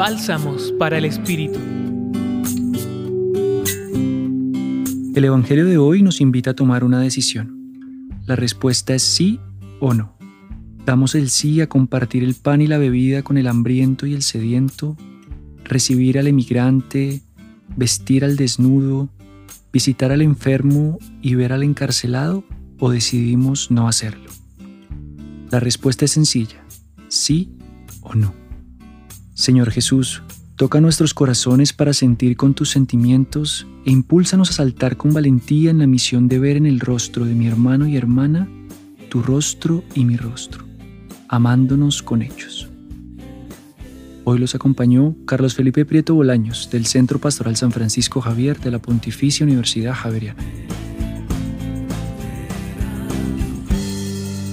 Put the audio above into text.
Bálsamos para el Espíritu. El Evangelio de hoy nos invita a tomar una decisión. La respuesta es sí o no. Damos el sí a compartir el pan y la bebida con el hambriento y el sediento, recibir al emigrante, vestir al desnudo, visitar al enfermo y ver al encarcelado o decidimos no hacerlo. La respuesta es sencilla, sí o no. Señor Jesús, toca nuestros corazones para sentir con tus sentimientos e impúlsanos a saltar con valentía en la misión de ver en el rostro de mi hermano y hermana tu rostro y mi rostro, amándonos con hechos. Hoy los acompañó Carlos Felipe Prieto Bolaños del Centro Pastoral San Francisco Javier de la Pontificia Universidad Javeriana.